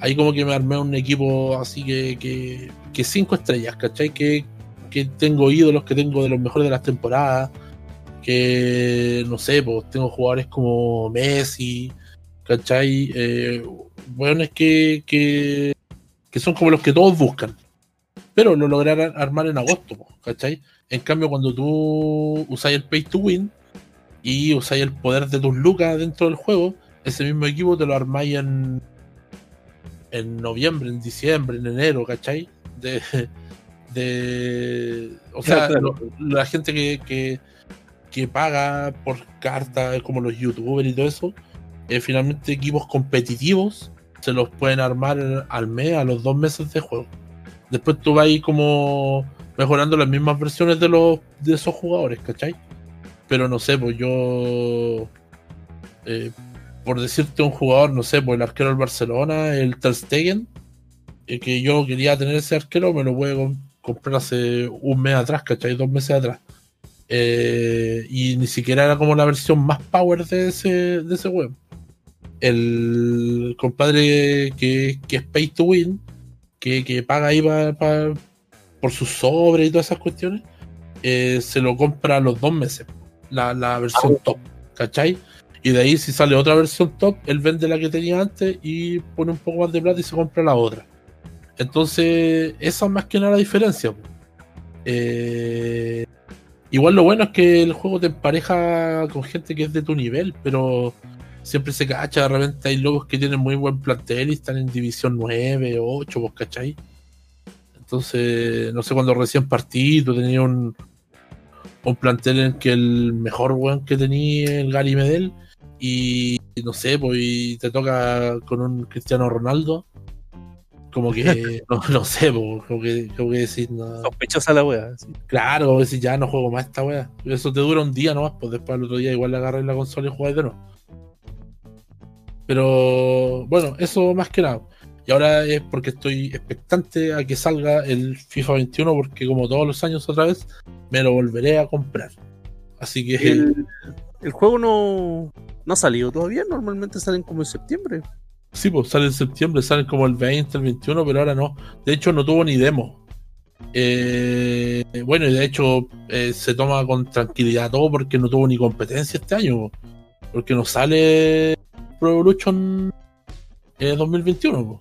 S1: Ahí como que me armé un equipo así que, que, cinco estrellas, ¿cachai? Que, que tengo ídolos, que tengo de los mejores de las temporadas, que no sé, pues tengo jugadores como Messi, ¿cachai? Eh, que, que, que son como los que todos buscan. Pero lo lograron armar en agosto, ¿cachai? En cambio, cuando tú usáis el pay to win y usáis el poder de tus lucas dentro del juego, ese mismo equipo te lo armáis en, en noviembre, en diciembre, en enero, ¿cachai? De, de o sea, la gente que, que, que, paga por carta, como los youtubers y todo eso, eh, finalmente equipos competitivos se los pueden armar al mes, a los dos meses de juego. Después tú vas ahí como mejorando las mismas versiones de los de esos jugadores, ¿cachai? Pero no sé, pues yo eh, por decirte un jugador, no sé, pues el arquero del Barcelona, el Ter Stegen, eh, que yo quería tener ese arquero, me lo puedo comprar hace un mes atrás, ¿cachai? Dos meses atrás. Eh, y ni siquiera era como la versión más power de ese, de ese web el compadre que, es pay to win, que, paga ahí por su sobre y todas esas cuestiones, se lo compra a los dos meses, la, versión ah. top, ¿cachai? Y de ahí si sale otra versión top, él vende la que tenía antes y pone un poco más de plata y se compra la otra. Entonces, esa es más que nada la diferencia. Eh, igual lo bueno es que el juego te empareja con gente que es de tu nivel, pero siempre se cacha, de repente hay locos que tienen muy buen plantel y están en división 9 o 8, ¿vos cachai? Entonces, no sé, cuando recién partido tenía un, un plantel en que el mejor weón que tenía el Gary Medel y no sé, pues te toca con un Cristiano Ronaldo. Como que, no, sé, pues, como que, como que decir, no.
S2: Sospechosa la wea.
S1: Claro, como decir, ya no juego más esta wea. Eso te dura un día nomás, pues después al otro día igual le agarras la consola y jugáis de nuevo. Pero bueno, eso más que nada. Y ahora es porque estoy expectante a que salga el FIFA 21, porque como todos los años otra vez, me lo volveré a comprar. Así que.
S2: El, juego no, no ha salido todavía, normalmente salen como en septiembre.
S1: Sí, pues sale en septiembre, salen como el 20, el 21, pero ahora no. De hecho, no tuvo ni demo. Eh, bueno, y de hecho eh, se toma con tranquilidad todo porque no tuvo ni competencia este año. Porque no sale Pro Evolution 2021.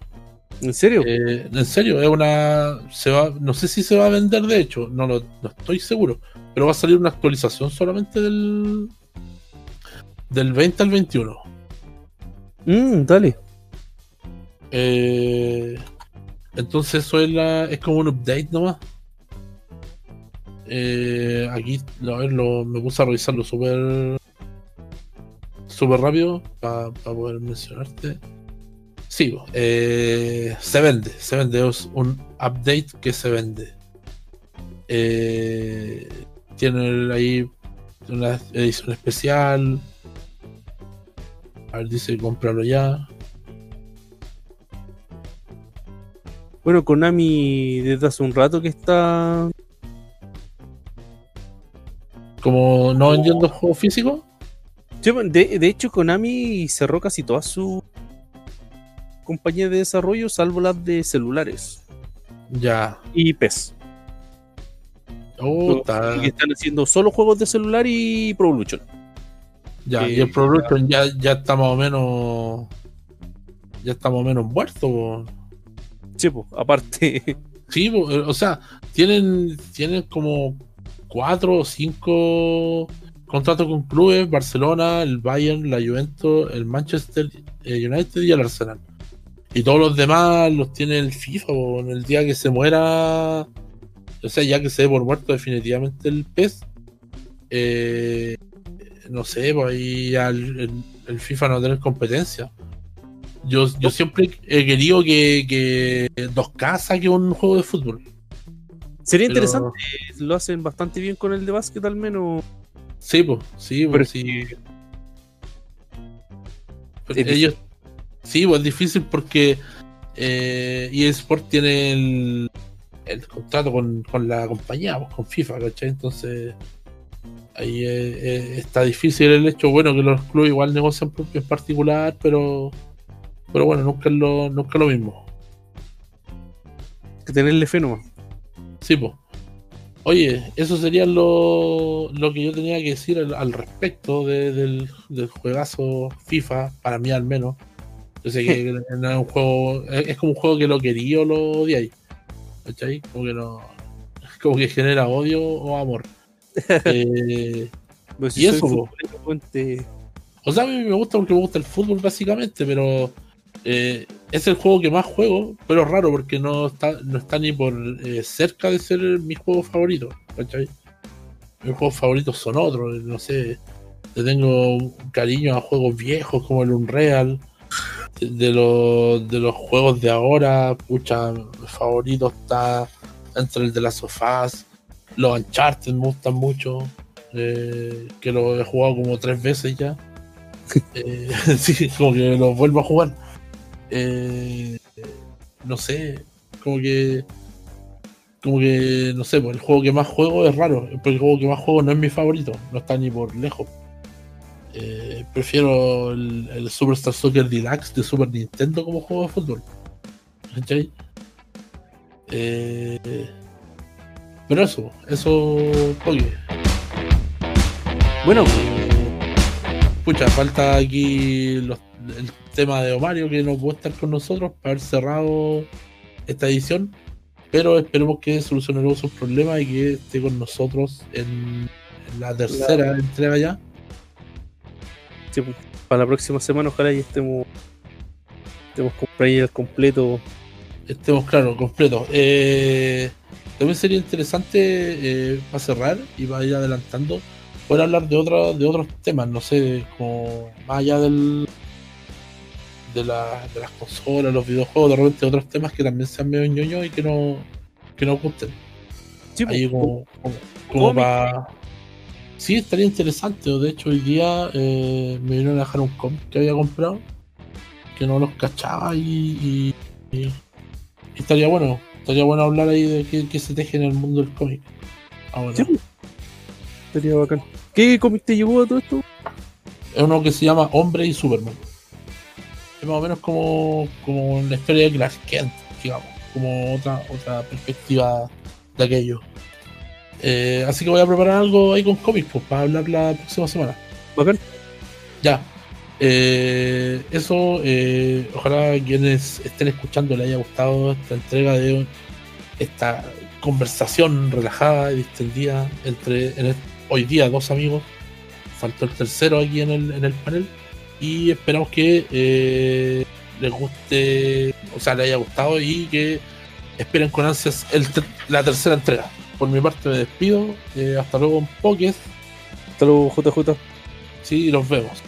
S2: ¿En serio?
S1: Eh, en serio, es una. Se va, no sé si se va a vender, de hecho, no, lo, no estoy seguro. Pero va a salir una actualización solamente del. Del 20 al 21.
S2: Mmm, dale.
S1: Eh, entonces, eso es, la, es como un update nomás. Eh, aquí, a ver, lo, me puse a revisarlo súper súper rápido para poder mencionarte. Sigo. Eh, se vende, se vende. Es un update que se vende. Eh, tiene ahí una edición especial. A ver, dice cómpralo ya.
S2: Bueno, Konami desde hace un rato que está.
S1: Como no vendiendo juegos físicos.
S2: De, de, hecho, Konami cerró casi toda su compañía de desarrollo, salvo las de celulares.
S1: Ya.
S2: Y PES. Oh, y están haciendo solo juegos de celular y Pro Evolution.
S1: Ya, y el Pro Evolution ya, ya está más o menos. Ya está más o menos muerto.
S2: Sí, pues, aparte.
S1: Sí, o sea, tienen, tienen como cuatro o cinco contrato con clubes, Barcelona, el Bayern, la Juventus, el Manchester eh, United y el Arsenal. Y todos los demás los tiene el FIFA, en el día que se muera, o sea, ya que se dé por muerto definitivamente el PES, eh, no sé, pues ahí el, FIFA no va a tener competencia. Yo, yo siempre he querido que, que 2K saque un juego de fútbol.
S2: Sería interesante, lo hacen bastante bien con el de básquet al menos.
S1: Sí, pues, sí, pues sí. ellos, sí, pues es difícil porque eh, eSport tiene el, el contrato con, la compañía, pues, con FIFA, ¿cachai? Entonces ahí eh, eh, está difícil el hecho, bueno, que los clubes igual negocian en particular, pero pero bueno, nunca es lo, nunca lo mismo.
S2: Que tenerle fe nomás.
S1: Sí, pues. Oye, eso sería lo, que yo tenía que decir al, respecto del, juegazo FIFA, para mí al menos. Yo sé que no es un juego, es como un juego que lo quería o lo odiáis. ¿Cachai? Como que no. Como que genera odio o amor. Eh, Y eso,
S2: ponte-
S1: o sea, a mí me gusta porque me gusta el fútbol básicamente, pero eh, es el juego que más juego, pero es raro porque no está, no está ni por eh, cerca de ser mi juego favorito. ¿Cachai? Mis juegos favoritos son otros, no sé. Le tengo un cariño a juegos viejos como el Unreal. De, los, de los juegos de ahora, pucha, mi favorito está entre el de las sofás. Los Uncharted me gustan mucho. eh, que lo he jugado como tres veces ya. Eh, sí, como que lo vuelvo a jugar. Eh, no sé, como que. Como que, no sé, pues el juego que más juego es raro. El juego que más juego no es mi favorito, no está ni por lejos. Eh, prefiero el, el Superstar Soccer Deluxe de Super Nintendo como juego de fútbol. ¿Cachai? Eh, pero eso, eso, oye.
S2: Bueno,
S1: Pucha, falta aquí los- el tema de Omario que no puede estar con nosotros para haber cerrado esta edición. Pero esperemos que solucionemos sus problemas y que esté con nosotros en, en la tercera entrega ya.
S2: Sí, pues, para la próxima semana ojalá ya estemos estemos player completo.
S1: Estemos claros, completos. Eh, también sería interesante eh, para cerrar y para ir adelantando poder hablar de, otra- de otros temas, no sé, como más allá del de, la- de las consolas, los videojuegos, de repente otros temas que también sean medio ñoños y que no que nos gusten.
S2: Sí, pues,
S1: Ahí como, como, como para... Sí, estaría interesante. De hecho, hoy día eh, me vinieron a dejar un cómic que había comprado, que no los cachaba y, y- y- y estaría bueno. Estaría bueno hablar ahí de qué, qué se teje en el mundo del cómic. Ahora,
S2: Sí. Sería bacán. ¿Qué cómic te llevó a todo esto?
S1: es uno que se llama Hombre y Superman. Es más o menos como, como la historia de Clark Kent, digamos, como otra, otra perspectiva de aquello. Eh, así que voy a preparar algo ahí con cómics pues, para hablar la próxima semana.
S2: Bacán.
S1: Ya. Eh, eso, eh, ojalá quienes estén escuchando les haya gustado esta entrega de esta conversación relajada y distendida entre en el- hoy día dos amigos. Faltó el tercero aquí en el, en el panel. Y esperamos que les guste, o sea, les haya gustado y que esperen con ansias el la tercera entrega. Por mi parte me despido. eh, hasta luego en Pokés.
S2: Hasta luego, JJ.
S1: Sí, y los vemos.